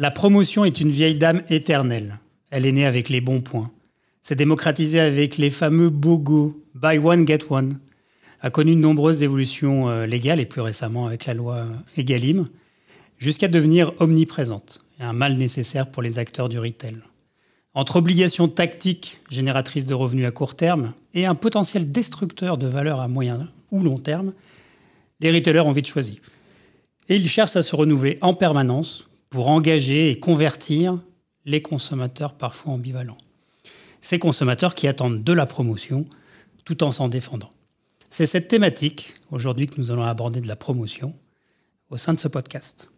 La promotion est une vieille dame éternelle. Elle est née avec les bons points. S'est démocratisée avec les fameux BOGO, Buy One Get One. A connu de nombreuses évolutions euh, légales et plus récemment avec la loi Egalim, jusqu'à devenir omniprésente un mal nécessaire pour les acteurs du retail. Entre obligations tactiques génératrices de revenus à court terme et un potentiel destructeur de valeur à moyen ou long terme, les retailers ont vite choisi. Et ils cherchent à se renouveler en permanence pour engager et convertir les consommateurs parfois ambivalents. Ces consommateurs qui attendent de la promotion tout en s'en défendant. C'est cette thématique aujourd'hui que nous allons aborder de la promotion au sein de ce podcast.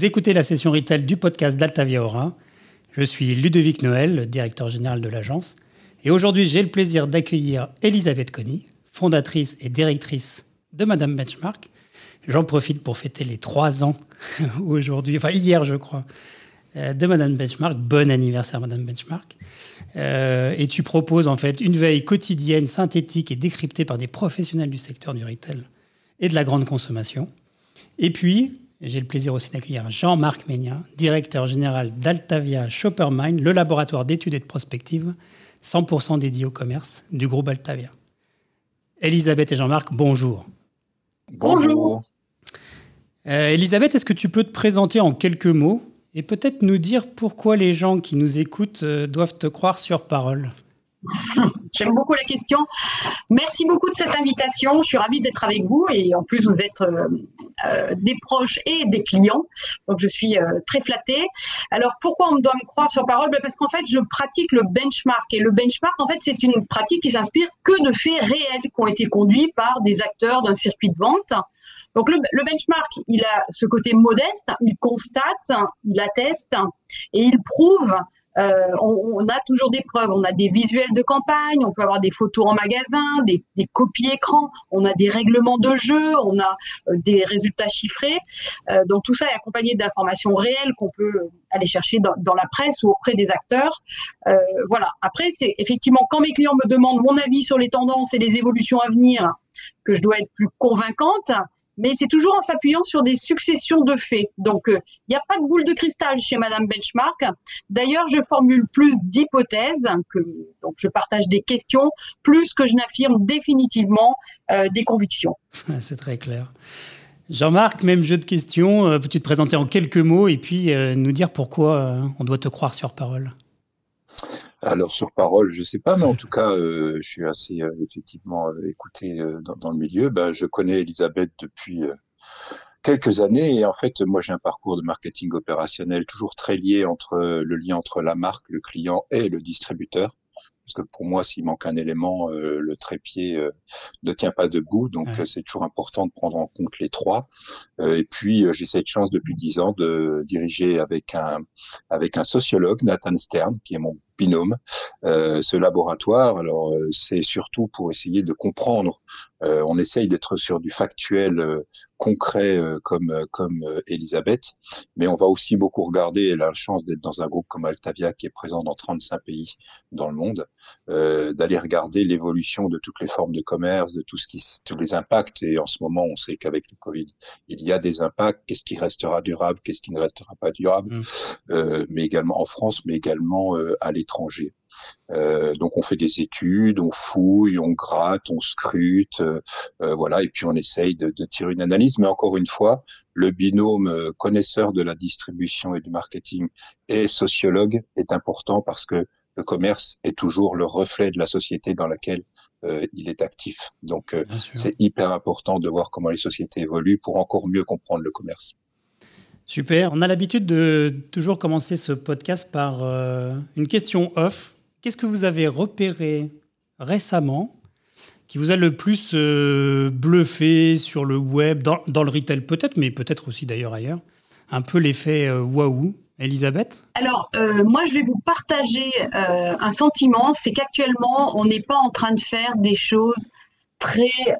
Vous écoutez la session retail du podcast d'Altavia Aura. Je suis Ludovic Noël, directeur général de l'agence. Et aujourd'hui, j'ai le plaisir d'accueillir Elisabeth Conny, fondatrice et directrice de Madame Benchmark. J'en profite pour fêter les trois ans aujourd'hui, enfin hier je crois, euh, de Madame Benchmark. Bon anniversaire Madame Benchmark. Euh, et tu proposes en fait une veille quotidienne, synthétique et décryptée par des professionnels du secteur du retail et de la grande consommation. Et puis, j'ai le plaisir aussi d'accueillir Jean-Marc Ménia, directeur général d'Altavia Shoppermind, le laboratoire d'études et de prospective 100% dédié au commerce du groupe Altavia. Elisabeth et Jean-Marc, bonjour. Bonjour. Euh, Elisabeth, est-ce que tu peux te présenter en quelques mots et peut-être nous dire pourquoi les gens qui nous écoutent euh, doivent te croire sur parole? J'aime beaucoup la question. Merci beaucoup de cette invitation. Je suis ravie d'être avec vous et en plus vous êtes euh, euh, des proches et des clients. Donc je suis euh, très flattée. Alors pourquoi on doit me croire sur parole? Ben, Parce qu'en fait je pratique le benchmark et le benchmark en fait c'est une pratique qui s'inspire que de faits réels qui ont été conduits par des acteurs d'un circuit de vente. Donc le, le, benchmark, il a ce côté modeste, il constate, il atteste et il prouve euh, on, a toujours des preuves, on a des visuels de campagne, on peut avoir des photos en magasin, des, copies écran, on a des règlements de jeu, on a euh, des résultats chiffrés. Euh, donc tout ça est accompagné d'informations réelles qu'on peut aller chercher dans, la presse ou auprès des acteurs. voilà. Après, c'est effectivement quand mes clients me demandent mon avis sur les tendances et les évolutions à venir que je dois être plus convaincante mais c'est toujours en s'appuyant sur des successions de faits. Donc, il euh, n'y a pas de boule de cristal chez Madame Benchmark. D'ailleurs, je formule plus d'hypothèses, donc je partage des questions, plus que je n'affirme définitivement euh, des convictions. c'est très clair. Jean-Marc, même jeu de questions. Euh, peux-tu te présenter en quelques mots et puis nous dire pourquoi on doit te croire sur parole? Alors sur parole, je sais pas, mais en tout cas, euh, je suis assez euh, effectivement euh, écouté dans, dans, le milieu. Ben, je connais Elisabeth depuis quelques années et en fait, moi j'ai un parcours de marketing opérationnel toujours très lié entre le lien entre la marque, le client et le distributeur parce que pour moi, s'il manque un élément, euh, le trépied euh, ne tient pas debout. Donc, euh, c'est toujours important de prendre en compte les trois. et puis, j'ai cette chance depuis dix ans de diriger avec un avec un sociologue, Nathan Stern, qui est mon binôme, ce laboratoire. Alors, c'est surtout pour essayer de comprendre. on essaye d'être sur du factuel concret comme comme Elisabeth, mais on va aussi beaucoup regarder. Elle a la chance d'être dans un groupe comme Altavia qui est présent dans 35 pays dans le monde. Euh, d'aller regarder l'évolution de toutes les formes de commerce, de tout ce qui, tous les impacts. Et en ce moment, on sait qu'avec le Covid, il y a des impacts. Qu'est-ce qui restera durable, qu'est-ce qui ne restera pas durable, mmh. euh, mais également en France, mais également euh, à l'étranger. Euh, donc on fait des études, on fouille, on gratte, on scrute, euh, voilà, et puis on essaye de, de, tirer une analyse. Mais encore une fois, le binôme connaisseur de la distribution et du marketing et sociologue est important parce que le commerce est toujours le reflet de la société dans laquelle euh, il est actif. Donc, euh, c'est hyper important de voir comment les sociétés évoluent pour encore mieux comprendre le commerce. Super. On a l'habitude de toujours commencer ce podcast par euh, une question off. Qu'est-ce que vous avez repéré récemment qui vous a le plus bluffé sur le web, dans, dans le retail peut-être, mais peut-être aussi d'ailleurs ailleurs Un peu l'effet waouh Elisabeth? Alors, euh, moi, je vais vous partager euh, un sentiment, c'est qu'actuellement, on n'est pas en train de faire des choses très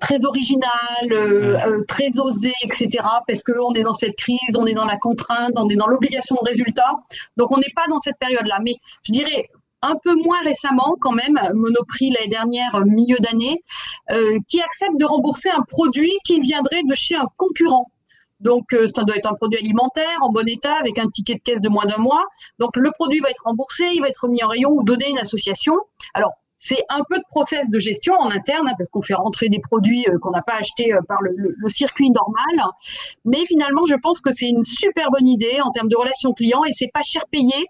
très original, très osé, etc. Parce qu'on est dans cette crise, on est dans la contrainte, on est dans l'obligation de résultat. Donc on n'est pas dans cette période-là. Mais je dirais un peu moins récemment quand même, Monoprix l'année dernière, milieu d'année, qui accepte de rembourser un produit qui viendrait de chez un concurrent. Donc, euh, ça doit être un produit alimentaire en bon état avec un ticket de caisse de moins d'un mois. Donc, le produit va être remboursé, il va être mis en rayon ou donné à une association. Alors, c'est un peu de process de gestion en interne hein, parce qu'on fait rentrer des produits euh, qu'on n'a pas achetés euh, par le, circuit normal. Mais finalement, je pense que c'est une super bonne idée en termes de relations clients et c'est pas cher payé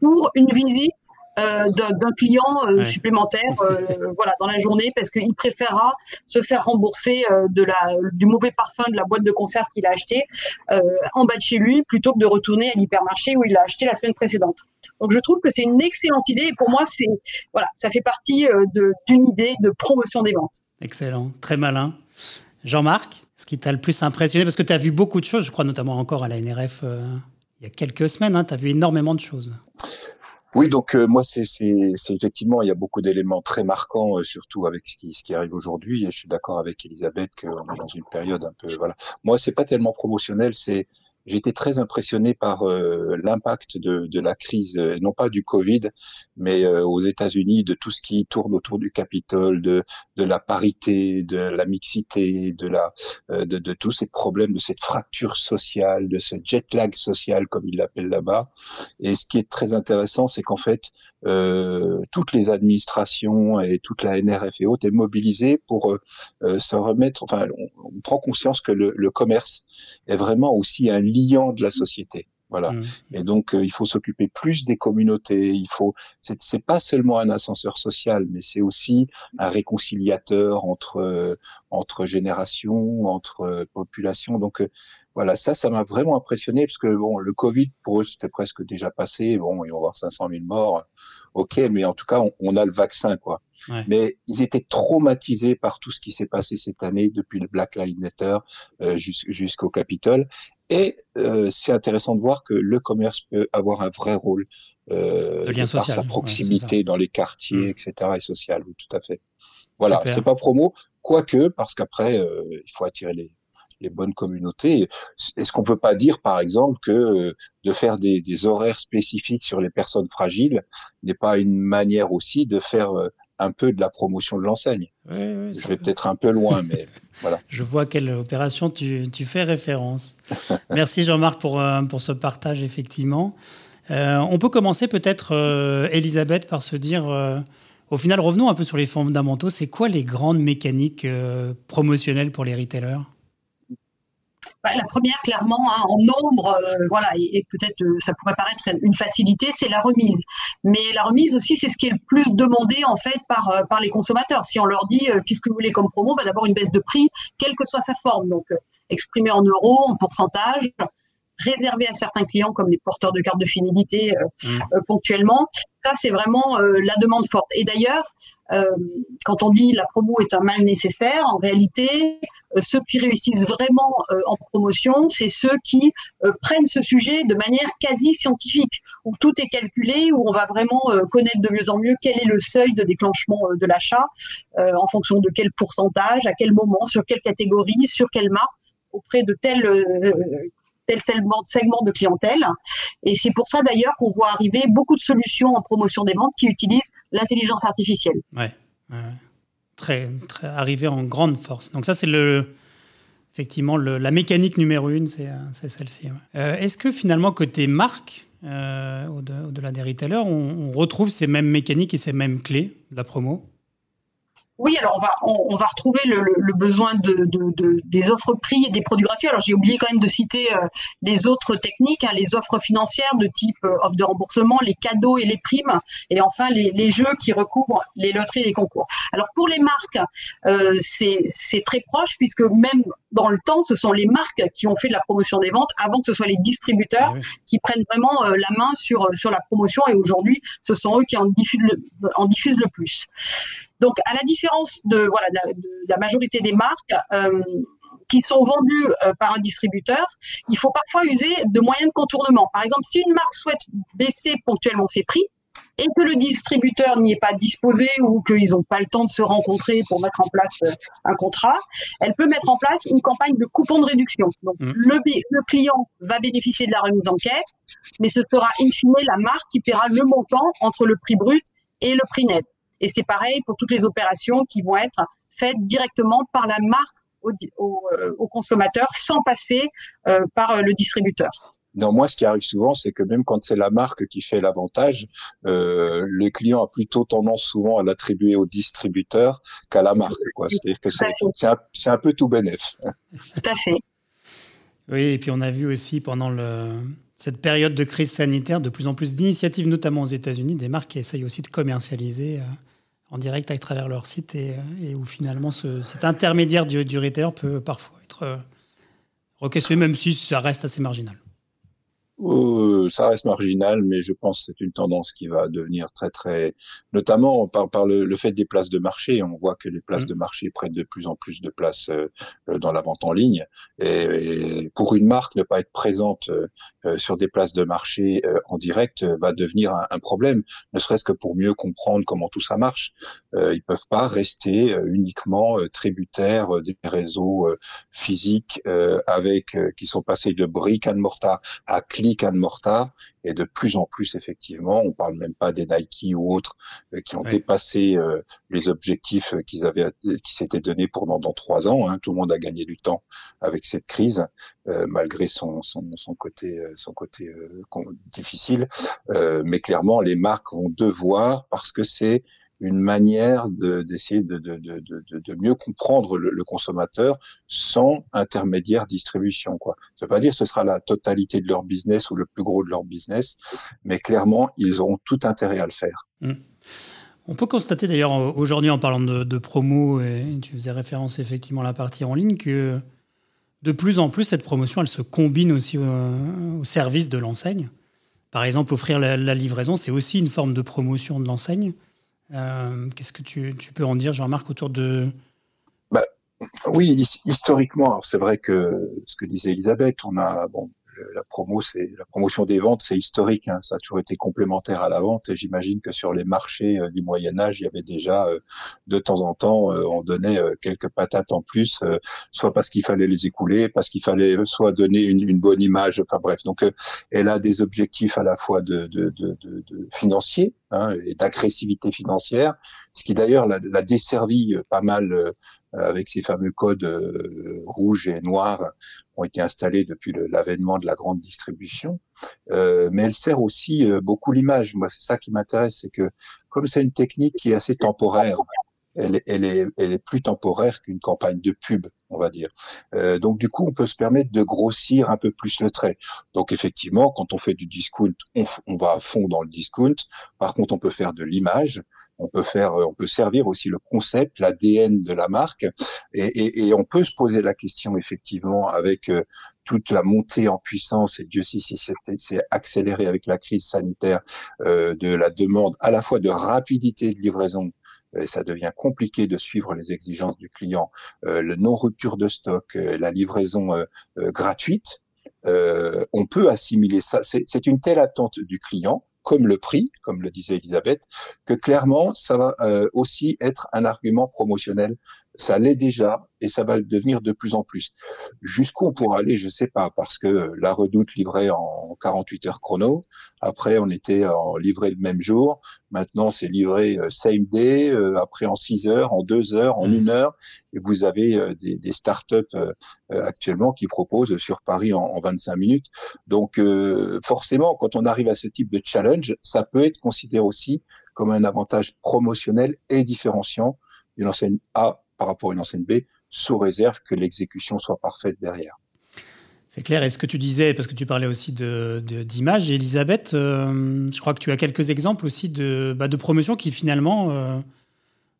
pour une visite d'un client euh, supplémentaire euh, voilà, dans la journée parce qu'il préférera se faire rembourser de la, du mauvais parfum de la boîte de conserve qu'il a acheté en bas de chez lui plutôt que de retourner à l'hypermarché où il l'a acheté la semaine précédente. Donc je trouve que c'est une excellente idée et pour moi c'est voilà ça fait partie d'une idée de promotion des ventes. Excellent, très malin. Jean-Marc, ce qui t'a le plus impressionné parce que tu as vu beaucoup de choses, je crois notamment encore à la NRF il y a quelques semaines, hein, tu as vu énormément de choses. Oui, donc euh, moi, c'est effectivement, il y a beaucoup d'éléments très marquants, euh, surtout avec ce qui, ce qui arrive aujourd'hui. Et je suis d'accord avec Elisabeth qu'on est dans une période un peu, voilà. Moi, c'est pas tellement promotionnel, c'est été très impressionné par euh, l'impact de, de, la crise, euh, non pas du Covid, mais euh, aux États-Unis, de tout ce qui tourne autour du Capitole, de, de la parité, de la mixité, de, la, de, de tous ces problèmes, de cette fracture sociale, de ce jet lag social, comme ils l'appellent là-bas. Et ce qui est très intéressant, c'est qu'en fait, euh, toutes les administrations et toute la NRF et autres est mobilisée pour euh, se remettre. Enfin, on, on, prend conscience que le, le commerce est vraiment aussi un liant de la société. Voilà. Mmh. Et donc, euh, il faut s'occuper plus des communautés. Il faut. C'est pas seulement un ascenseur social, mais c'est aussi un réconciliateur entre euh, entre générations, entre euh, populations. Donc, voilà, ça, ça m'a vraiment impressionné parce que bon, le Covid pour eux c'était presque déjà passé. Bon, ils vont avoir 500 000 morts, ok, mais en tout cas, on, a le vaccin, quoi. Mais ils étaient traumatisés par tout ce qui s'est passé cette année depuis le Black Lives Matter euh, jusqu'au Capitole. Et euh, c'est intéressant de voir que le commerce peut avoir un vrai rôle euh, de lien par sa proximité dans les quartiers, mm. etc. et social. Oui, tout à fait. Voilà, c'est pas promo, quoique parce qu'après euh, il faut attirer les les bonnes communautés. Est-ce qu'on peut pas dire, par exemple, que euh, de faire des, des, horaires spécifiques sur les personnes fragiles n'est pas une manière aussi de faire euh, un peu de la promotion de l'enseigne? Je vais peut-être un peu loin, mais voilà. Je vois quelle opération tu, tu fais référence. Merci Jean-Marc pour, euh, pour ce partage, effectivement. on peut commencer peut-être, Elisabeth, par se dire... Au final, revenons un peu sur les fondamentaux. C'est quoi les grandes mécaniques promotionnelles pour les retailers? Bah, la première, clairement, hein, en nombre, euh, voilà, et, peut-être euh, ça pourrait paraître une facilité, c'est la remise. Mais la remise aussi, c'est ce qui est le plus demandé en fait par, euh, les consommateurs. Si on leur dit qu'est-ce que vous voulez comme promo, bah, d'abord une baisse de prix, quelle que soit sa forme. Donc exprimée en euros, en pourcentage, réservé à certains clients comme les porteurs de cartes de fidélité mmh. ponctuellement. Ça, c'est vraiment la demande forte. Et d'ailleurs, quand on dit la promo est un mal nécessaire, en réalité, euh, ceux qui réussissent vraiment euh, en promotion, c'est ceux qui euh, prennent ce sujet de manière quasi scientifique, où tout est calculé, où on va vraiment connaître de mieux en mieux quel est le seuil de déclenchement de l'achat, en fonction de quel pourcentage, à quel moment, sur quelle catégorie, sur quelle marque, auprès de tel tel segment de clientèle. Et c'est pour ça d'ailleurs qu'on voit arriver beaucoup de solutions en promotion des ventes qui utilisent l'intelligence artificielle. Ouais. ouais très, très arriver en grande force. Donc ça, c'est le, effectivement la mécanique numéro une, c'est, celle-ci. Euh, est-ce que finalement, côté marque, euh, au-delà des retailers, on, on, retrouve ces mêmes mécaniques et ces mêmes clés de la promo? Oui, alors on va, on, va retrouver le, le, besoin de, de, de, des offres prix et des produits gratuits. Alors j'ai oublié quand même de citer euh, les autres techniques, hein, les offres financières de type euh, offre de remboursement, les cadeaux et les primes, et enfin les, les jeux qui recouvrent les loteries et les concours. Alors pour les marques, euh, c'est très proche puisque même dans le temps, ce sont les marques qui ont fait de la promotion des ventes avant que ce soit les distributeurs ah qui prennent vraiment euh, la main sur, sur la promotion. Et aujourd'hui, ce sont eux qui en diffusent le, en diffusent le plus. Donc, à la différence de, voilà, de, la majorité des marques, euh, qui sont vendues euh, par un distributeur, il faut parfois user de moyens de contournement. Par exemple, si une marque souhaite baisser ponctuellement ses prix, et que le distributeur n'y est pas disposé ou qu'ils n'ont pas le temps de se rencontrer pour mettre en place euh, un contrat, elle peut mettre en place une campagne de coupons de réduction. Donc mmh. le, le, client va bénéficier de la remise en caisse, mais ce sera in fine la marque qui paiera le montant entre le prix brut et le prix net. Et c'est pareil pour toutes les opérations qui vont être faites directement par la marque au, euh, consommateur sans passer euh, par le distributeur. Néanmoins, ce qui arrive souvent, c'est que même quand c'est la marque qui fait l'avantage, euh, le client a plutôt tendance souvent à l'attribuer au distributeur qu'à la marque. C'est-à-dire que c'est un, peu tout bénéf. Tout à fait. Oui, et puis on a vu aussi pendant le, cette période de crise sanitaire de plus en plus d'initiatives, notamment aux États-Unis, des marques qui essayent aussi de commercialiser euh, en direct à travers leur site et, euh, où finalement cet intermédiaire du, du peut parfois être euh, requestionné, même si ça reste assez marginal. Euh, ça reste marginal, mais je pense que c'est une tendance qui va devenir très très, notamment par, par le, le fait des places de marché. On voit que les places mmh. de marché prennent de plus en plus de place euh, euh, dans la vente en ligne. Et, pour une marque, ne pas être présente euh, sur des places de marché en direct va devenir un, un problème, ne serait-ce que pour mieux comprendre comment tout ça marche. ils peuvent pas rester uniquement tributaires des réseaux physiques avec qui sont passés de brick and mortar à clic de mortar et de plus en plus effectivement, on parle même pas des Nike ou autres euh, qui ont dépassé euh, les objectifs qu'ils avaient qui s'étaient donnés pour dans, trois ans. Hein. Tout le monde a gagné du temps avec cette crise euh, malgré son, son, son, côté son côté difficile. mais clairement, les marques vont devoir parce que c'est une manière d'essayer de, de, mieux comprendre le, consommateur sans intermédiaire distribution. Quoi. Ça veut pas dire que ce sera la totalité de leur business ou le plus gros de leur business, mais clairement, ils auront tout intérêt à le faire. Mmh. On peut constater d'ailleurs aujourd'hui en parlant de, promo, et tu faisais référence effectivement à la partie en ligne, que de plus en plus cette promotion, elle se combine aussi au, service de l'enseigne. Par exemple, offrir la livraison, c'est aussi une forme de promotion de l'enseigne. Euh, qu'est-ce que tu, peux en dire, Jean-Marc, autour de... Bah, oui, historiquement, c'est vrai que ce que disait Elisabeth, on a bon, la promo, c'est la promotion des ventes, c'est historique. Hein, ça a toujours été complémentaire à la vente. Et j'imagine que sur les marchés euh, du Moyen Âge, il y avait déjà euh, de temps en temps, euh, on donnait quelques patates en plus, soit parce qu'il fallait les écouler, parce qu'il fallait soit donner une, une bonne image. Enfin bref, donc elle a des objectifs à la fois de, de, de, de financiers hein, et d'agressivité financière, ce qui d'ailleurs l'a, l'a desservi pas mal avec ces fameux codes euh, rouges et noirs ont été installés depuis l'avènement de la grande distribution. Euh, mais elle sert aussi euh, beaucoup l'image. Moi, c'est ça qui m'intéresse, c'est que comme c'est une technique qui est assez temporaire, elle, elle, est, elle est plus temporaire qu'une campagne de pub, on va dire. Euh, donc du coup, on peut se permettre de grossir un peu plus le trait. Donc effectivement, quand on fait du discount, on, va à fond dans le discount. Par contre, on peut faire de l'image on peut faire, on peut servir aussi le concept, l'ADN de la marque, et, on peut se poser la question effectivement avec euh, toute la montée en puissance, et Dieu sait si c'est accéléré avec la crise sanitaire, euh, de la demande à la fois de rapidité de livraison, et ça devient compliqué de suivre les exigences du client, euh, le non-rupture de stock, la livraison gratuite, on peut assimiler ça. C'est une telle attente du client comme le prix, comme le disait Elisabeth, que clairement, ça va euh, aussi être un argument promotionnel. Ça l'est déjà et ça va le devenir de plus en plus. Jusqu'où on pourra aller, je sais pas, parce que la redoute livrait en 48 heures chrono. Après, on était en livré le même jour. Maintenant, c'est livré euh, same day. Euh, après, en 6 heures, en 2 heures, en 1 mmh. heure. Et vous avez euh, des, des startups actuellement qui proposent sur Paris en, en 25 minutes. Donc, forcément, quand on arrive à ce type de challenge, ça peut être considéré aussi comme un avantage promotionnel et différenciant d'une enseigne A par rapport à une enseigne B sous réserve que l'exécution soit parfaite derrière. C'est clair. Et ce que tu disais, parce que tu parlais aussi d'images, de, Elisabeth, euh, je crois que tu as quelques exemples aussi de, bah, de promotions qui finalement euh,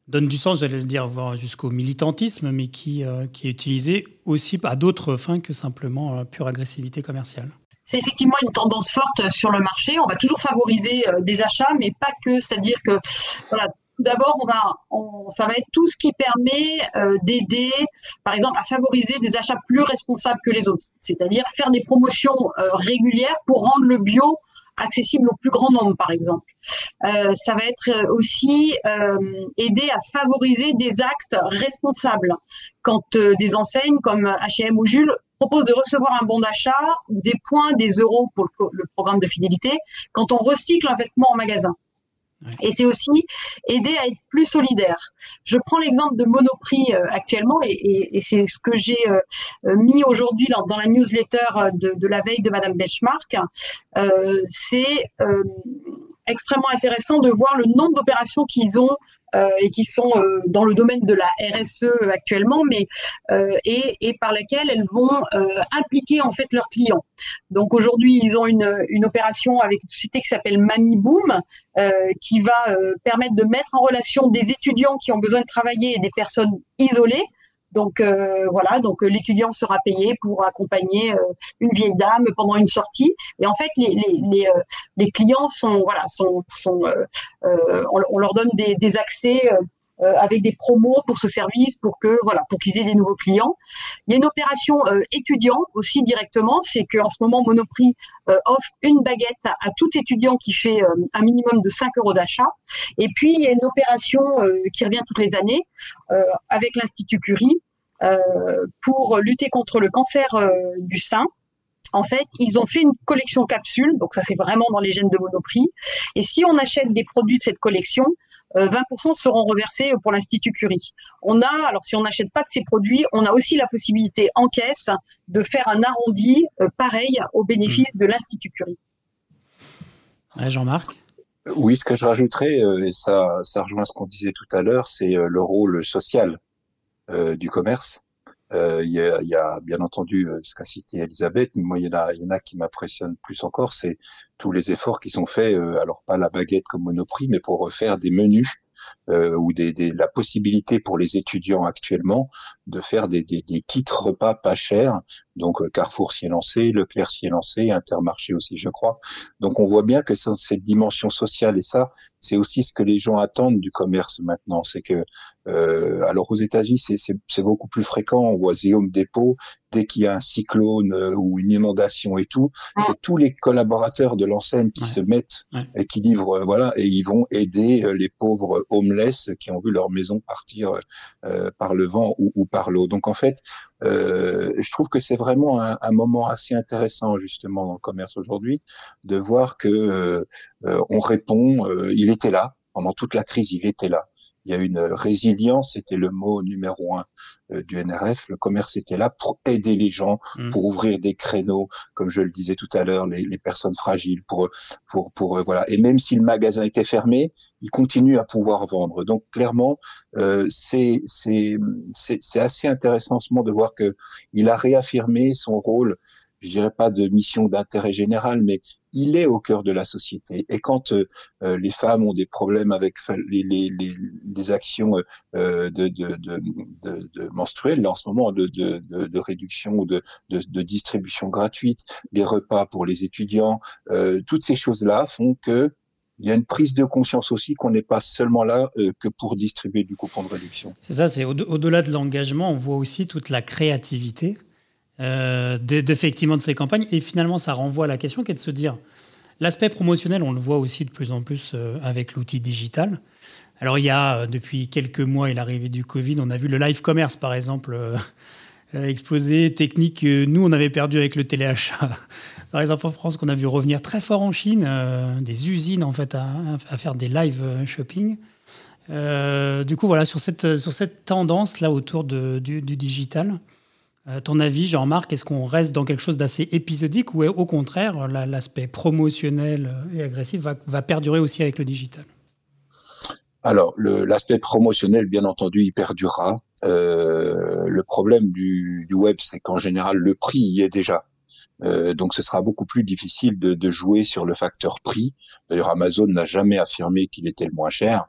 donnent du sens, j'allais le dire, jusqu'au militantisme, mais qui, euh, qui est utilisé aussi à d'autres fins que simplement pure agressivité commerciale. C'est effectivement une tendance forte sur le marché. On va toujours favoriser des achats, mais pas que. C'est-à-dire que voilà, d'abord, on va, ça va être tout ce qui permet euh, d'aider, par exemple, à favoriser des achats plus responsables que les autres. C'est-à-dire faire des promotions euh, régulières pour rendre le bio accessible au plus grand nombre, par exemple. ça va être aussi aider à favoriser des actes responsables. Quand des enseignes comme H&M ou Jules proposent de recevoir un bon d'achat ou des points, des euros pour le programme de fidélité, quand on recycle un vêtement en magasin. Et c'est aussi aider à être plus solidaire. Je prends l'exemple de Monoprix euh, actuellement, et, c'est ce que j'ai euh, euh, mis aujourd'hui dans, la newsletter de, la veille de Madame Benchmark. c'est extrêmement intéressant de voir le nombre d'opérations qu'ils ont et qui sont euh, dans le domaine de la RSE actuellement, mais euh, et, et, par laquelle elles vont impliquer en fait leurs clients. Donc aujourd'hui, ils ont une, une, opération avec une société qui s'appelle Mami Boom, qui va permettre de mettre en relation des étudiants qui ont besoin de travailler et des personnes isolées donc euh, voilà, donc euh, l'étudiant sera payé pour accompagner euh, une vieille dame pendant une sortie. Et en fait, les, les, les, clients sont voilà sont, sont on, leur donne des, des accès euh, avec des promos pour ce service, pour que voilà, pour qu'ils aient des nouveaux clients. Il y a une opération euh, étudiant aussi directement, c'est qu'en ce moment Monoprix euh, offre une baguette à, tout étudiant qui fait un minimum de 5 euros d'achat. Et puis il y a une opération qui revient toutes les années avec l'Institut Curie pour lutter contre le cancer du sein. En fait, ils ont fait une collection capsule, donc ça c'est vraiment dans les gènes de Monoprix. Et si on achète des produits de cette collection, 20% euh, seront reversés pour l'Institut Curie. On a, alors si on n'achète pas de ces produits, on a aussi la possibilité en caisse de faire un arrondi euh, pareil au bénéfice mmh. de l'Institut Curie. Jean-Marc? Oui, ce que je rajouterais, euh, et ça, ça rejoint ce qu'on disait tout à l'heure, c'est le rôle social du commerce. Euh, il, y a, y a, bien entendu euh, ce qu'a cité Elisabeth, mais moi il y en a, y en a qui m'impressionnent plus encore, c'est tous les efforts qui sont faits, euh, alors pas la baguette comme Monoprix, mais pour refaire des menus euh, ou des, des, la possibilité pour les étudiants actuellement de faire des, des, des kits repas pas chers. Donc euh, Carrefour s'y est lancé, Leclerc s'y est lancé, Intermarché aussi, je crois. Donc on voit bien que cette dimension sociale et ça, c'est aussi ce que les gens attendent du commerce maintenant. C'est que, euh, alors aux États-Unis, c'est beaucoup plus fréquent. On voit Home Depot dès qu'il y a un cyclone euh, ou une inondation et tout, c'est tous les collaborateurs de l'enseigne qui se mettent et qui livrent, voilà, et ils vont aider les pauvres homeless qui ont vu leur maison partir euh, par le vent ou, ou par l'eau. Donc en fait, euh, je trouve que c'est vraiment un, un, moment assez intéressant justement dans le commerce aujourd'hui de voir que euh, euh on répond. Euh, il était là pendant toute la crise, il était là il y a une résilience, c'était le mot numéro un euh, du NRF. Le commerce était là pour aider les gens, mmh. pour ouvrir des créneaux, comme je le disais tout à l'heure, les, les, personnes fragiles, pour pour pour euh, voilà. Et même si le magasin était fermé, il continue à pouvoir vendre. Donc clairement, euh, c'est c'est c'est assez intéressant ce moment de voir que il a réaffirmé son rôle je dirais pas de mission d'intérêt général, mais il est au cœur de la société. Et quand euh, euh, les femmes ont des problèmes avec les, actions euh, de, menstruelles, en ce moment, de, réduction ou de, distribution gratuite, les repas pour les étudiants, toutes ces choses-là font que il y a une prise de conscience aussi qu'on n'est pas seulement là que pour distribuer du coupon de réduction. C'est ça, c'est au-delà de l'engagement, on voit aussi toute la créativité euh, d'effectivement de, ces campagnes. Et finalement, ça renvoie à la question qui est de se dire, l'aspect promotionnel, on le voit aussi de plus en plus euh, avec l'outil digital. Alors il y a, euh, depuis quelques mois et l'arrivée du Covid, on a vu le live commerce, par exemple, exploser, technique que nous, on avait perdu avec le téléachat. par exemple, en France, qu'on a vu revenir très fort en Chine, des usines, en fait, à, faire des live shopping. du coup, voilà, sur cette, sur cette tendance-là autour de, du, du digital, euh, ton avis, Jean-Marc, est-ce qu'on reste dans quelque chose d'assez épisodique ou au contraire, l'aspect promotionnel et agressif va, perdurer aussi avec le digital? Alors, l'aspect promotionnel, bien entendu, il perdurera. Euh, le problème du, web, c'est qu'en général, le prix y est déjà. Euh, donc ce sera beaucoup plus difficile de, de jouer sur le facteur prix. D'ailleurs, Amazon n'a jamais affirmé qu'il était le moins cher.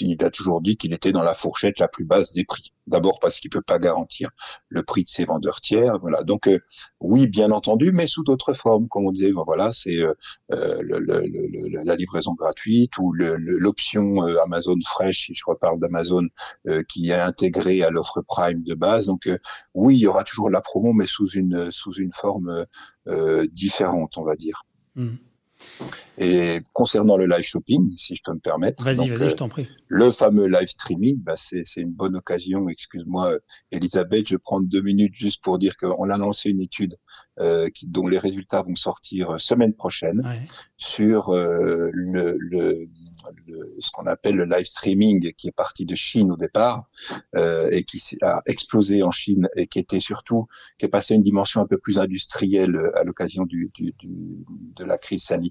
Il a toujours dit qu'il était dans la fourchette la plus basse des prix. D'abord parce qu'il peut pas garantir le prix de ses vendeurs tiers. Voilà. Donc euh, oui, bien entendu, mais sous d'autres formes, comme on disait. voilà, c'est euh, euh la livraison gratuite ou l'option Amazon Fresh, si je reparle d'Amazon, qui est intégrée à l'offre Prime de base. Donc oui, il y aura toujours la promo, mais sous une sous une forme différente, on va dire. Mmh. Et concernant le live shopping, si je peux me permettre. Vas-y, vas-y, je t'en prie. Le fameux live streaming, bah c'est une bonne occasion. Excuse-moi, Elisabeth, je vais prendre deux minutes juste pour dire qu'on a lancé une étude euh, qui, dont les résultats vont sortir semaine prochaine sur euh, le, le, ce qu'on appelle le live streaming qui est parti de Chine au départ euh, et qui a explosé en Chine et qui était surtout qui est passé à une dimension un peu plus industrielle à l'occasion du, du, du, de la crise sanitaire.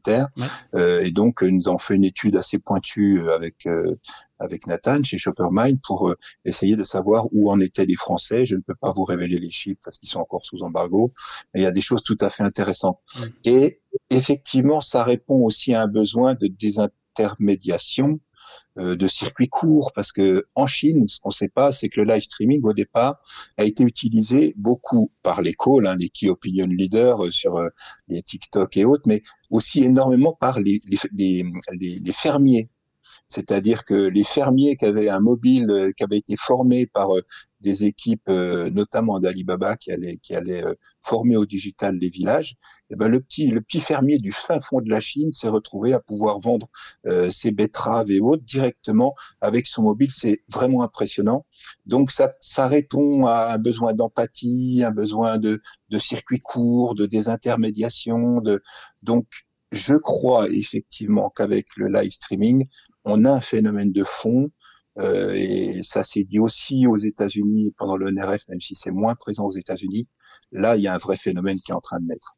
Euh, et donc nous avons fait une étude assez pointue avec euh, avec Nathan chez Shoppermind pour euh, essayer de savoir où en étaient les Français. Je ne peux pas vous révéler les chiffres parce qu'ils sont encore sous embargo, mais il y a des choses tout à fait intéressantes. Et effectivement, ça répond aussi à un besoin de désintermédiation euh, de circuits courts parce que en Chine, ce qu'on ne sait pas, c'est que le live streaming au départ a été utilisé beaucoup par les calls, hein, les key opinion leaders euh, sur les TikTok et autres, mais aussi énormément par les, les, les fermiers c'est-à-dire que les fermiers qui avaient un mobile euh, qui avait été formé par euh, des équipes, euh, notamment d'Alibaba, qui allaient, qui allait former au digital les villages, et eh ben le petit, le petit fermier du fin fond de la Chine s'est retrouvé à pouvoir vendre ses betteraves et autres directement avec son mobile. C'est vraiment impressionnant. Donc ça, ça répond à un besoin d'empathie, un besoin de, de circuits courts, de désintermédiation. De, donc je crois effectivement qu'avec le live streaming, on a un phénomène de fond. Euh, et ça s'est dit aussi aux États-Unis pendant le NRF, même si c'est moins présent aux États-Unis. Là, il y a un vrai phénomène qui est en train de naître.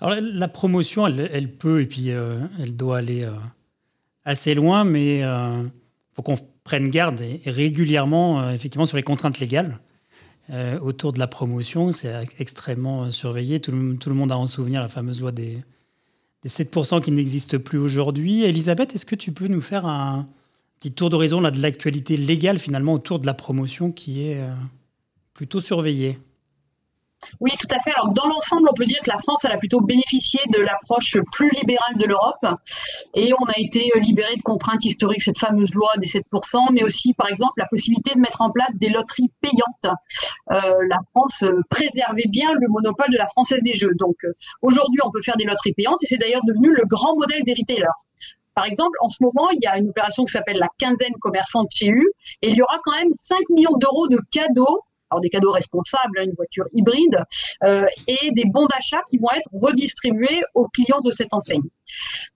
Alors, la promotion, elle, peut et puis euh, elle doit aller euh, assez loin, mais il faut qu'on prenne garde régulièrement, effectivement, sur les contraintes légales autour de la promotion. C'est extrêmement surveillé. Tout le, monde a en souvenir la fameuse loi des, des 7% qui n'existent plus aujourd'hui. Elisabeth, est-ce que tu peux nous faire un petit tour d'horizon de l'actualité légale finalement autour de la promotion qui est euh, plutôt surveillée? Oui, tout à fait. Alors, dans l'ensemble, on peut dire que la France, elle a plutôt bénéficié de l'approche plus libérale de l'Europe. Et on a été euh, libéré de contraintes historiques, cette fameuse loi des 7%, mais aussi, par exemple, la possibilité de mettre en place des loteries payantes. Euh, la France euh, préservait bien le monopole de la Française des Jeux. Donc, aujourd'hui, on peut faire des loteries payantes et c'est d'ailleurs devenu le grand modèle des retailers. Par exemple, en ce moment, il y a une opération qui s'appelle la quinzaine commerçante chez et il y aura quand même 5 millions d'euros de cadeaux alors des cadeaux responsables, hein, une voiture hybride, euh, et des bons d'achat qui vont être redistribués aux clients de cette enseigne.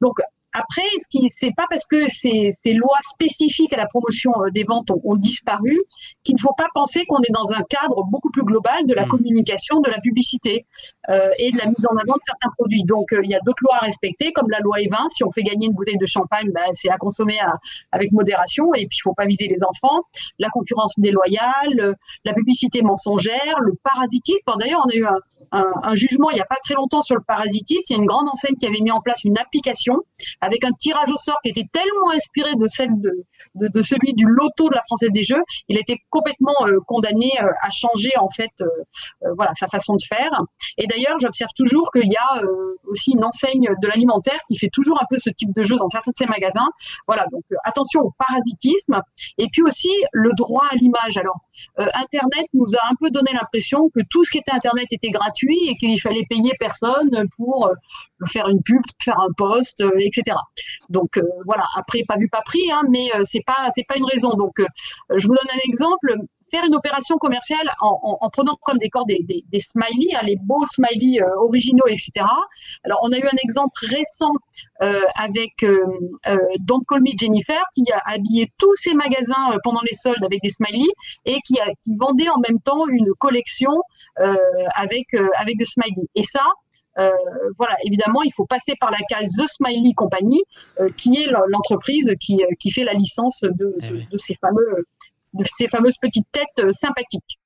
Donc après, ce qui c'est pas parce que ces, ces, lois spécifiques à la promotion euh, des ventes ont, disparu qu'il ne faut pas penser qu'on est dans un cadre beaucoup plus global de la mmh. communication, de la publicité euh, et de la mise en avant de certains produits. Donc, euh, il y a d'autres lois à respecter, comme la loi E20. Si on fait gagner une bouteille de champagne, bah, c'est à consommer avec modération et puis il faut pas viser les enfants. La concurrence déloyale, la publicité mensongère, le parasitisme. D'ailleurs, on a eu un, un, un jugement il n'y a pas très longtemps sur le parasitisme. Il y a une grande enseigne qui avait mis en place une application avec un tirage au sort qui était tellement inspiré de celui du loto de la Française des Jeux, il était complètement euh, condamné euh, à changer en fait euh, voilà sa façon de faire. Et d'ailleurs, j'observe toujours qu'il y a aussi une enseigne de l'alimentaire qui fait toujours un peu ce type de jeu dans certains de ses magasins. Voilà, donc attention au parasitisme et puis aussi le droit à l'image. Alors, Internet nous a un peu donné l'impression que tout ce qui était Internet était gratuit et qu'il fallait payer personne pour faire une pub, faire un post, etc. Donc voilà, après pas vu pas pris, hein, mais c'est pas c'est pas une raison. Donc, euh, je vous donne un exemple. Faire une opération commerciale en, prenant comme décor des, des, des smileys, hein, les beaux smileys euh, originaux, etc. Alors, on a eu un exemple récent euh, avec Don't Call Me Jennifer qui a habillé tous ses magasins pendant les soldes avec des smileys et qui, a, qui vendait en même temps une collection avec avec des smileys. Et ça, euh, voilà, évidemment, il faut passer par la case The Smiley Company, euh, qui est l'entreprise qui, euh, qui, fait la licence de, eh de, ces fameux de ces fameuses petites têtes sympathiques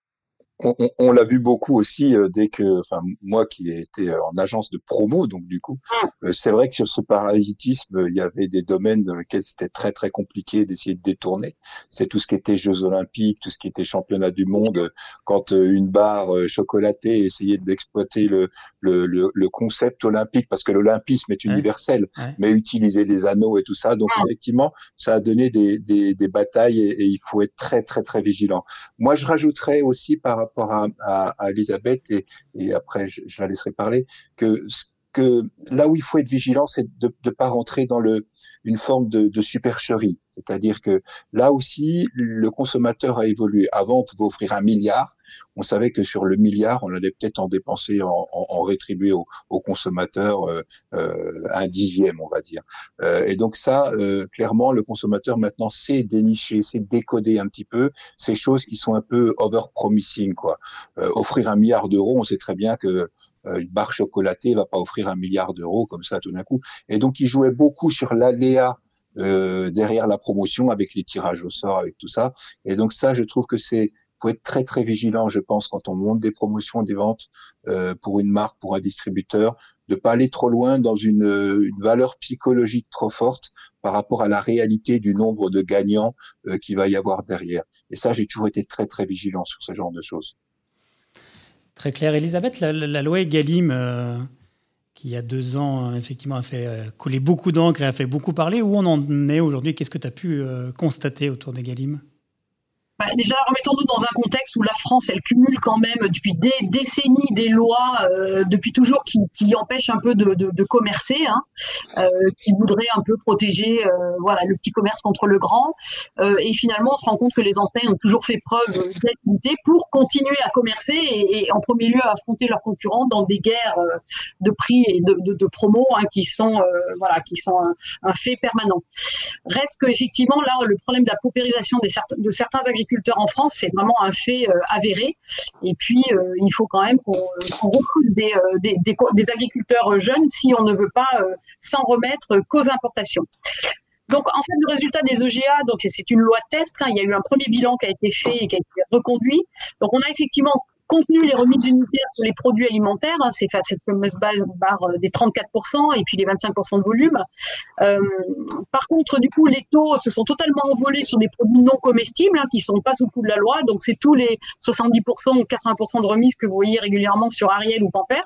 on, l'a vu beaucoup aussi euh, dès que, enfin moi qui ai été en agence de promo, donc du coup, ah. euh, c'est vrai que sur ce parasitisme, il y avait des domaines dans lesquels c'était très très compliqué d'essayer de détourner. C'est tout ce qui était Jeux Olympiques, tout ce qui était Championnat du monde. Quand euh, une barre chocolatée essayait d'exploiter le, le, le, concept olympique, parce que l'olympisme est universel, mais utiliser les anneaux et tout ça, donc effectivement, ça a donné des, des, des batailles et, et, il faut être très très très vigilant. Moi, je rajouterais aussi par rapport à, à, Elisabeth et, et après je, la laisserai parler que que là où il faut être vigilant, c'est de ne pas rentrer dans le, une forme de, de supercherie. C'est-à-dire que là aussi, le consommateur a évolué. Avant, on pouvait offrir un milliard. On savait que sur le milliard, on allait peut-être en dépenser, en, en, rétribuer au, au consommateur euh, euh, un dixième, on va dire. Euh, et donc ça, euh, clairement, le consommateur maintenant sait dénicher, sait décoder un petit peu ces choses qui sont un peu over-promising. Quoi. Euh, offrir un milliard d'euros, on sait très bien que une barre chocolatée va pas offrir un milliard d'euros comme ça tout d'un coup. Et donc, il jouait beaucoup sur l'aléa euh, derrière la promotion avec les tirages au sort, avec tout ça. Et donc ça, je trouve que c'est faut être très très vigilant, je pense, quand on monte des promotions, des ventes euh, pour une marque, pour un distributeur, de pas aller trop loin dans une, une, valeur psychologique trop forte par rapport à la réalité du nombre de gagnants euh, qu'il va y avoir derrière. Et ça, j'ai toujours été très très vigilant sur ce genre de choses. Très clair. Elisabeth, la, loi Egalim, euh, qui il y a deux ans, effectivement, a fait euh, couler beaucoup d'encre et a fait beaucoup parler. Où on en est aujourd'hui? Qu'est-ce que tu as pu euh, constater autour des Galim bah, déjà, remettons-nous dans un contexte où la France, elle cumule quand même depuis des décennies des lois, euh, depuis toujours, qui, qui, empêchent un peu de, de, de commercer, hein, euh, qui voudraient un peu protéger euh, voilà, le petit commerce contre le grand. Euh, et finalement, on se rend compte que les enseignes ont toujours fait preuve d'activité pour continuer à commercer et, et, en premier lieu à affronter leurs concurrents dans des guerres euh, de prix et de, de, de promos hein, qui sont, voilà, qui sont un, fait permanent. Reste que effectivement, là, le problème de la paupérisation des, de certains agriculteurs en France, c'est vraiment un fait euh, avéré. Et puis, euh, il faut quand même qu'on des, euh, des, agriculteurs jeunes si on ne veut pas s'en remettre qu'aux importations. Donc, en fait, le résultat des EGA, donc c'est une loi test. Hein, il y a eu un premier bilan qui a été fait et qui a été reconduit. Donc, on a effectivement contenu les remises unitaires sur les produits alimentaires, hein, c'est cette fameuse base barre euh, des 34% et puis les 25% de volume. Euh, par contre, du coup, les taux se sont totalement envolés sur des produits non comestibles hein, qui sont pas sous le coup de la loi. Donc, c'est tous les 70% ou 80% de remises que vous voyez régulièrement sur Ariel ou Pampers.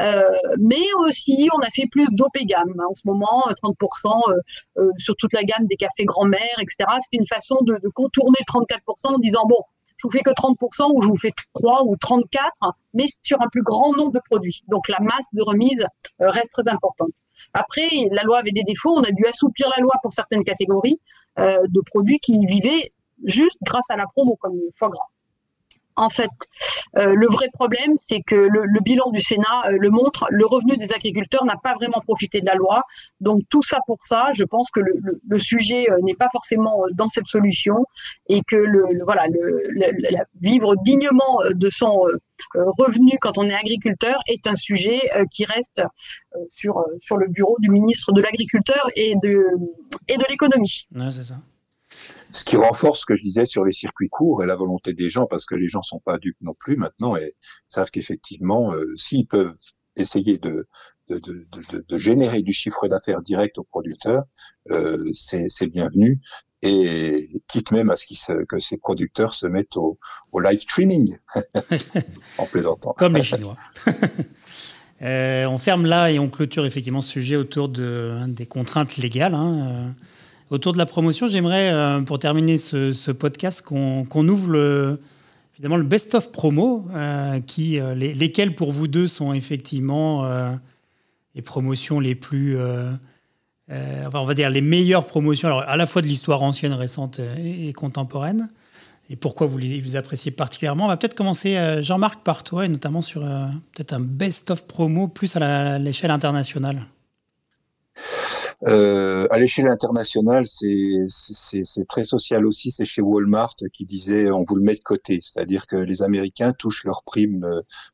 Euh, mais aussi, on a fait plus d'OP gamme. Hein, en ce moment, 30% euh, euh, sur toute la gamme des cafés grand-mère, etc. C'est une façon de, de contourner 34% en disant, bon, je vous fais que 30% ou je vous fais 3 ou 34, mais sur un plus grand nombre de produits. Donc la masse de remise euh, reste très importante. Après, la loi avait des défauts, on a dû assouplir la loi pour certaines catégories euh, de produits qui vivaient juste grâce à la promo, comme le foie gras. En fait, euh, le vrai problème, c'est que le, bilan du Sénat euh, le montre, le revenu des agriculteurs n'a pas vraiment profité de la loi. Donc tout ça pour ça, je pense que le, sujet euh, n'est pas forcément dans cette solution et que le, voilà, vivre dignement de son revenu quand on est agriculteur est un sujet qui reste sur, sur le bureau du ministre de l'Agriculteur et de, et de l'économie. Ouais, c'est ça. Ce qui renforce ce que je disais sur les circuits courts et la volonté des gens, parce que les gens sont pas dupes non plus maintenant et savent qu'effectivement, euh, s'ils peuvent essayer de, de, de, de, de générer du chiffre d'affaires direct aux producteurs, euh, c'est bienvenu. Et quitte même à ce se, que ces producteurs se mettent au, au live streaming, en plaisantant. Comme les Chinois. euh, on ferme là et on clôture effectivement ce sujet autour de, des contraintes légales. Hein. Autour de la promotion, j'aimerais, euh, pour terminer ce, podcast, qu'on qu ouvre le, finalement le best-of promo, euh, qui, euh, les, lesquels pour vous deux sont effectivement les promotions les plus, enfin, on va dire les meilleures promotions, alors à la fois de l'histoire ancienne, récente et, et, contemporaine. Et pourquoi vous les vous appréciez particulièrement? On va peut-être commencer, Jean-Marc, par toi, et notamment sur peut-être un best-of promo plus à l'échelle internationale. Euh, à l'échelle internationale, c'est très social aussi. C'est chez Walmart qui disait on vous le met de côté, c'est-à-dire que les Américains touchent leurs primes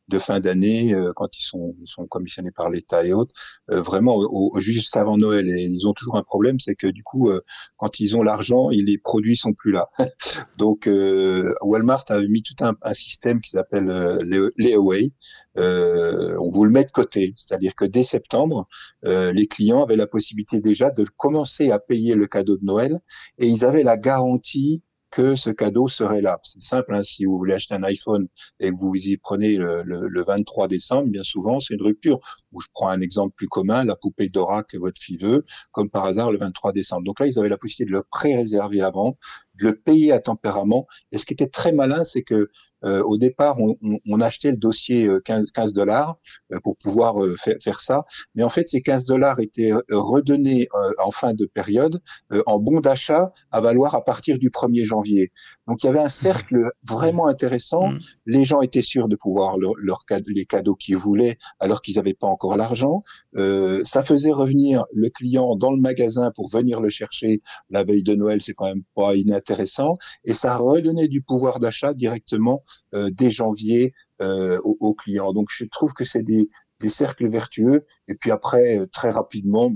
de fin d'année euh, quand ils sont, ils sont commissionnés par l'État et autres, euh, vraiment au, juste avant Noël. Et ils ont toujours un problème, c'est que du coup, euh, quand ils ont l'argent, les produits sont plus là. Donc euh, Walmart a mis tout un, un système qui s'appelle euh, layaway. on vous le met de côté, c'est-à-dire que dès septembre, les clients avaient la possibilité déjà de commencer à payer le cadeau de Noël et ils avaient la garantie que ce cadeau serait là. C'est simple, hein, si vous voulez acheter un iPhone et que vous y prenez le, le, le 23 décembre, bien souvent, c'est une rupture. Ou je prends un exemple plus commun, la poupée Dora que votre fille veut, comme par hasard le 23 décembre. Donc là, ils avaient la possibilité de le pré-réserver avant, le payer à tempérament. Et ce qui était très malin, c'est que euh, au départ, on, achetait le dossier 15, 15 dollars pour pouvoir faire, faire, ça. Mais en fait, ces 15 dollars étaient redonnés en fin de période en bon d'achat à valoir à partir du 1er janvier. Donc il y avait un cercle vraiment intéressant. Mm. Les gens étaient sûrs de pouvoir leur, leur les cadeaux qu'ils voulaient alors qu'ils n'avaient pas encore l'argent. Euh, ça faisait revenir le client dans le magasin pour venir le chercher la veille de Noël, c'est quand même pas inintéressant. Et ça redonnait du pouvoir d'achat directement euh, dès janvier euh, aux, clients. Donc je trouve que c'est des, des cercles vertueux. Et puis après, euh, très rapidement,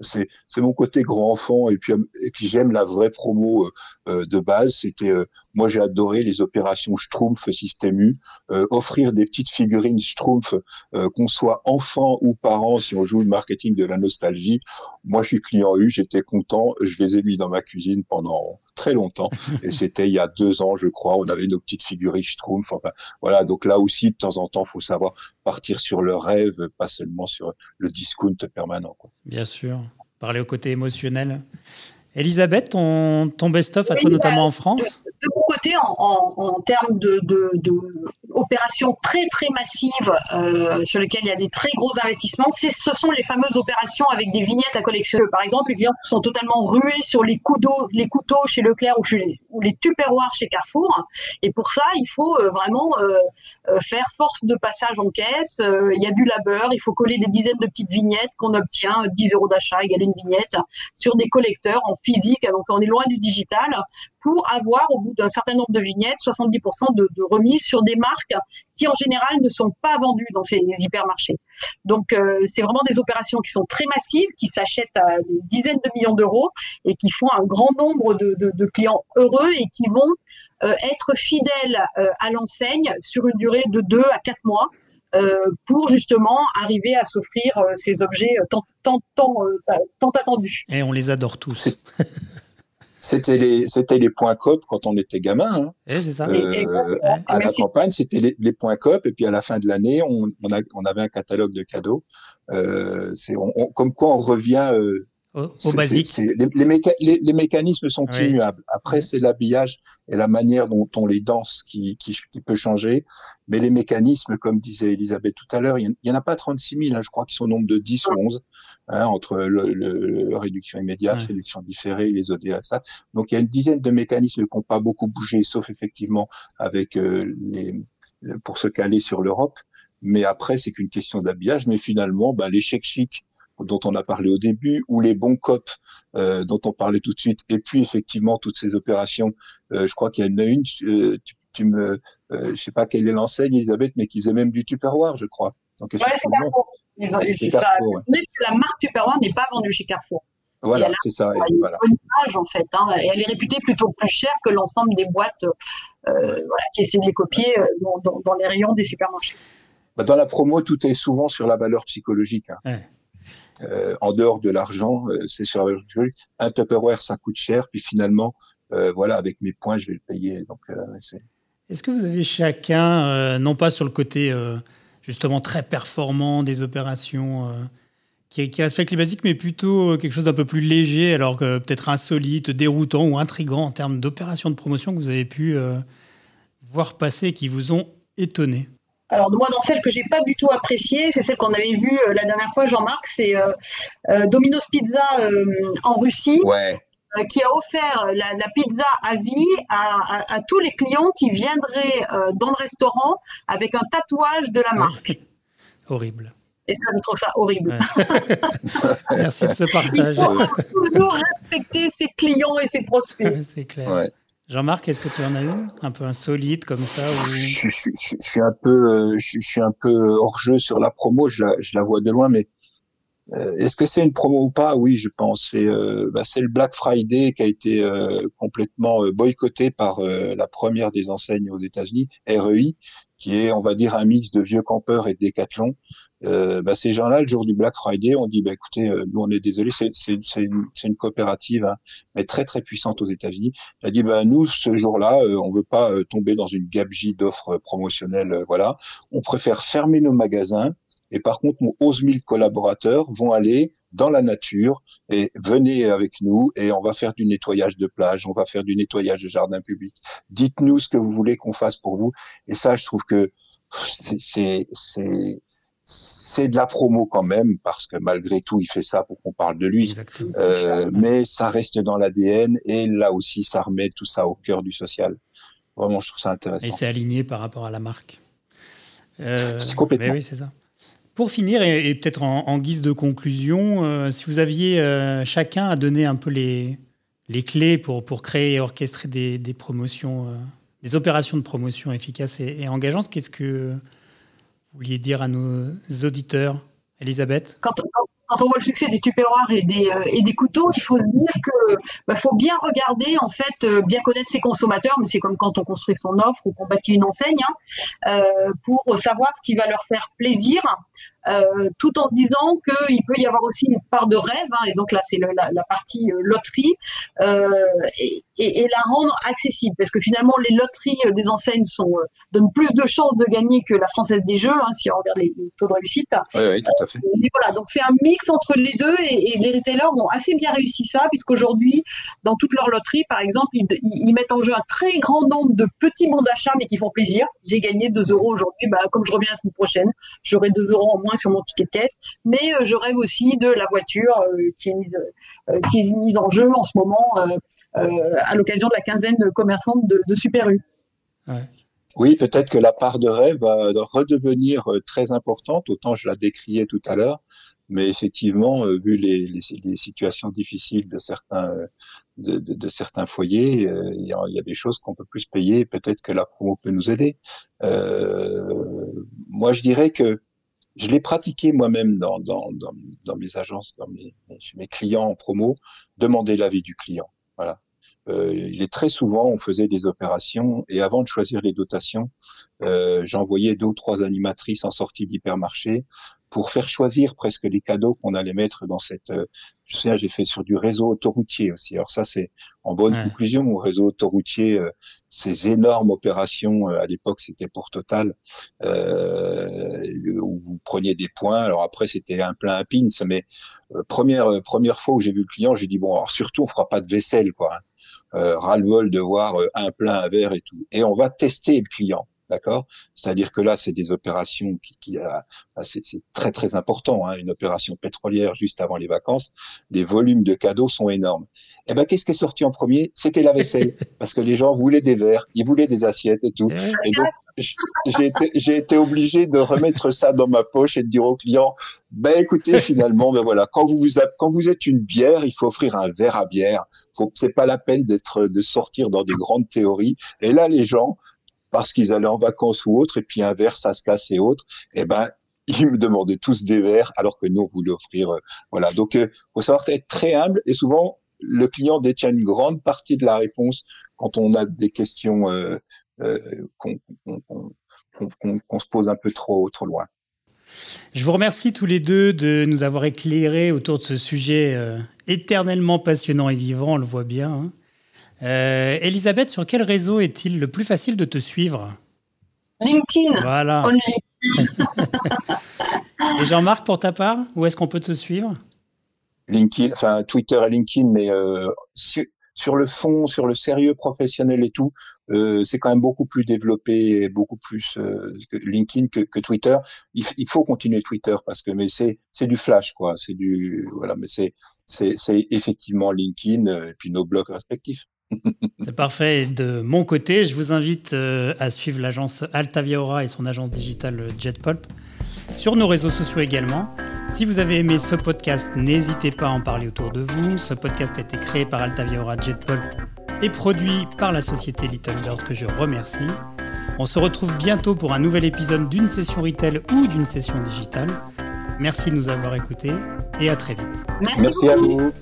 c'est mon côté grand enfant et puis et puis j'aime la vraie promo euh, euh, de base. C'était euh, moi j'ai adoré les opérations Schtroumpf système U offrir des petites figurines Schtroumpf qu'on soit enfant ou parent si on joue le marketing de la nostalgie. Moi je suis client U j'étais content je les ai mis dans ma cuisine pendant très longtemps. Et c'était il y a deux ans, je crois. On avait nos petites figurines Schtroumpf. Enfin, voilà. Donc là aussi, de temps en temps, faut savoir partir sur le rêve, pas seulement sur le discount permanent. Quoi. Bien sûr. Parler au côté émotionnel. Elisabeth, ton, ton best-of à toi, notamment en France? De mon côté, en, en, termes de, de, de, opérations très très massives euh, sur lesquelles il y a des très gros investissements, ce sont les fameuses opérations avec des vignettes à collectionner. Par exemple, les clients sont totalement rués sur les couteaux, les couteaux chez Leclerc ou, les, tupperwares chez Carrefour. Et pour ça, il faut euh, vraiment euh, faire force de passage en caisse. Il y a du labeur, il faut coller des dizaines de petites vignettes qu'on obtient, 10 euros d'achat égale une vignette, sur des collecteurs en physique. Donc on est loin du digital pour avoir, au bout d'un certain nombre de vignettes, 70% de, de remise sur des marques qui, en général, ne sont pas vendues dans ces hypermarchés. Donc, euh, c'est vraiment des opérations qui sont très massives, qui s'achètent à des dizaines de millions d'euros et qui font un grand nombre de, de, de clients heureux et qui vont euh, être fidèles euh, à l'enseigne sur une durée de 2 à 4 mois. Euh, pour justement arriver à s'offrir ces objets tant, tant, tant, tant attendus. Et on les adore tous. C'était les, c'était les points COP quand on était gamin. Hein. c'est ça. Euh, à la campagne, c'était les, les, points COP, et puis à la fin de l'année, on, on, a, on avait un catalogue de cadeaux. Euh, c'est, on, comme quoi on revient au, basique. les, les, mécanismes sont immuables. Après, c'est l'habillage et la manière dont on les danse qui, qui, qui, peut changer. Mais les mécanismes, comme disait Elisabeth tout à l'heure, il n'y en a pas 36 000. Hein, je crois qu'ils sont au nombre de 10 ou 11 hein, entre le, le, réduction immédiate, réduction différée, les ODA, Donc, il y a une dizaine de mécanismes qui n'ont pas beaucoup bougé, sauf effectivement avec euh, les pour se caler sur l'Europe. Mais après, c'est qu'une question d'habillage. Mais finalement, ben, les chèques chics dont on a parlé au début, ou les bons COP euh, dont on parlait tout de suite, et puis effectivement toutes ces opérations. Euh, je crois qu'il y en a une, euh, tu, tu, me, euh, je sais pas quelle est l'enseigne, Elisabeth, mais qui faisait même du Tupperware, je crois. Donc, ouais, c'est Carrefour. Ils ont, Carrefour ouais. La marque Tupperware n'est pas vendue chez Carrefour. Voilà, c'est ça. A une image en fait, hein, et elle est réputée plutôt plus chère que l'ensemble des boîtes euh, voilà, qui essaient de les copier dans, dans, dans, les rayons des supermarchés. Bah dans la promo, tout est souvent sur la valeur psychologique. Hein. Ouais. Euh, en dehors de l'argent, euh, c'est sur Un Tupperware, ça coûte cher, puis finalement, euh, voilà, avec mes points, je vais le payer. Donc, Est-ce que vous avez chacun, non pas sur le côté justement très performant des opérations qui, qui les basiques, mais plutôt quelque chose d'un peu plus léger, alors que peut-être insolite, déroutant ou intrigant en termes d'opérations de promotion que vous avez pu voir passer, qui vous ont étonné? Alors moi, dans celle que j'ai pas du tout appréciée, c'est celle qu'on avait vue euh, la dernière fois, Jean-Marc, c'est euh, euh, Domino's Pizza euh, en Russie. Ouais. Qui a offert la, la, pizza à vie à, à, à, tous les clients qui viendraient dans le restaurant avec un tatouage de la marque. Horrible. Et ça, je trouve ça horrible. Ouais. Merci de ce partage. Il faut toujours respecter ses clients et ses prospects. c'est clair. Jean-Marc, est-ce que tu en as une un peu insolite comme ça ou... je, je, je, suis un peu, euh, je, suis un peu hors jeu sur la promo. Je la, la vois de loin, mais est-ce que c'est une promo ou pas? Oui, je pense. C'est euh, bah, le Black Friday qui a été euh, complètement euh, boycotté par la première des enseignes aux États-Unis, REI, qui est, on va dire, un mix de vieux campeurs et de décathlon. Euh, bah, ces gens-là, le jour du Black Friday, on dit, bah, écoutez, euh, nous on est désolé, c'est une, une, coopérative, hein, mais très très puissante aux États-Unis. Elle dit, bah, nous ce jour-là, euh, on veut pas euh, tomber dans une gabegie d'offres promotionnelles, euh, voilà. On préfère fermer nos magasins, et par contre, nos 11 000 collaborateurs vont aller dans la nature et venez avec nous et on va faire du nettoyage de plage, on va faire du nettoyage de jardin public. Dites-nous ce que vous voulez qu'on fasse pour vous. Et ça, je trouve que c'est c'est de la promo quand même parce que malgré tout il fait ça pour qu'on parle de lui. Euh, mais ça reste dans l'ADN et là aussi ça remet tout ça au cœur du social. Vraiment je trouve ça intéressant. Et c'est aligné par rapport à la marque. Euh, c'est complètement oui c'est ça pour finir et, peut-être en, guise de conclusion euh, si vous aviez euh, chacun à donner un peu les les clés pour pour créer et orchestrer des, des promotions des opérations de promotion efficaces et, engageantes qu'est-ce que vous vouliez dire à nos auditeurs, Elisabeth? On voit le succès des tupperwares et des, euh, couteaux, il faut se dire que bah, faut bien regarder, en fait, euh, bien connaître ses consommateurs, mais c'est comme quand on construit son offre ou qu'on bâtit une enseigne, hein, euh, pour savoir ce qui va leur faire plaisir euh, tout en se disant qu'il peut y avoir aussi une part de rêve, hein, et donc là c'est la, la, partie euh, loterie, euh, et, et, et, la rendre accessible, parce que finalement les loteries des enseignes sont, donnent plus de chances de gagner que la française des jeux, hein, si on regarde les, taux de réussite. Oui, oui, tout à fait. voilà, donc c'est un mix entre les deux, et, les retailers ont assez bien réussi ça, puisqu'aujourd'hui, dans toutes leurs loteries, par exemple, ils, ils, mettent en jeu un très grand nombre de petits bons d'achat, mais qui font plaisir. J'ai gagné 2 euros aujourd'hui, bah, comme je reviens la semaine prochaine, j'aurai 2 euros en moins sur mon ticket de caisse, mais euh, je rêve aussi de la voiture euh, qui, est mise, euh, qui est mise en jeu en ce moment à l'occasion de la quinzaine commerçante de, de Super U. Oui, peut-être que la part de rêve va redevenir très importante, autant je la décriais tout à l'heure, mais effectivement, vu les, les, situations difficiles de certains, de, de, certains foyers, il y, a, il y, a, des choses qu'on peut plus payer. Peut-être que la promo peut nous aider. Euh, moi, je dirais que je l'ai pratiqué moi-même dans, dans, dans, dans, mes agences, dans mes, chez mes clients en promo, demander l'avis du client. Voilà. Euh, il est très souvent, on faisait des opérations et avant de choisir les dotations, euh, j'envoyais deux ou trois animatrices en sortie d'hypermarché pour faire choisir presque les cadeaux qu'on allait mettre dans cette. Euh, je sais, j'ai fait sur du réseau autoroutier aussi. Alors ça, c'est en bonne conclusion au réseau autoroutier. Euh, ces énormes opérations euh, à l'époque, c'était pour Total euh, où vous preniez des points. Alors après, c'était un plein à pins, mais première première fois où j'ai vu le client, j'ai dit bon, alors surtout, on fera pas de vaisselle, quoi. Hein. Euh, ras-le-bol de voir un plein, un verre et tout. Et on va tester le client. D'accord? C'est-à-dire que là, c'est des opérations qui, qui a, ah, c'est, très très important. Hein, une opération pétrolière juste avant les vacances, les volumes de cadeaux sont énormes. Et eh ben, qu'est-ce qui est sorti en premier? C'était la vaisselle, parce que les gens voulaient des verres, ils voulaient des assiettes et tout. Et donc, j'ai été, été obligé de remettre ça dans ma poche et de dire au client, ben écoutez, finalement, ben voilà, quand vous, vous quand vous êtes une bière, il faut offrir un verre à bière. Faut, c'est pas la peine d'être de sortir dans des grandes théories. Et là, les gens parce qu'ils allaient en vacances ou autre, et puis un verre, ça se casse et autres, et eh ben, ils me demandaient tous des verres, alors que nous, on voulait offrir, euh, voilà. Donc, euh, faut savoir être très humble, et souvent, le client détient une grande partie de la réponse quand on a des questions euh, euh qu'on se pose un peu trop, trop loin. Je vous remercie tous les deux de nous avoir éclairés autour de ce sujet euh, éternellement passionnant et vivant, on le voit bien. Hein. Euh, Elisabeth, sur quel réseau est-il le plus facile de te suivre? LinkedIn. Voilà. et Jean-Marc, pour ta part, où est-ce qu'on peut te suivre? LinkedIn, enfin Twitter et LinkedIn, mais euh, sur, le fond, sur le sérieux professionnel et tout, euh, c'est quand même beaucoup plus développé et beaucoup plus que LinkedIn que, Twitter. Il, faut continuer Twitter parce que mais c'est c'est du flash quoi, c'est du voilà, mais c'est c'est effectivement LinkedIn et puis nos blogs respectifs. C'est parfait. de mon côté, je vous invite euh, à suivre l'agence Altaviaora et son agence digitale JetPulp sur nos réseaux sociaux également. Si vous avez aimé ce podcast, n'hésitez pas à en parler autour de vous. Ce podcast a été créé par Altaviaora JetPulp et produit par la société Little Bird que je remercie. On se retrouve bientôt pour un nouvel épisode d'une session retail ou d'une session digitale. Merci de nous avoir écoutés et à très vite. Merci à vous.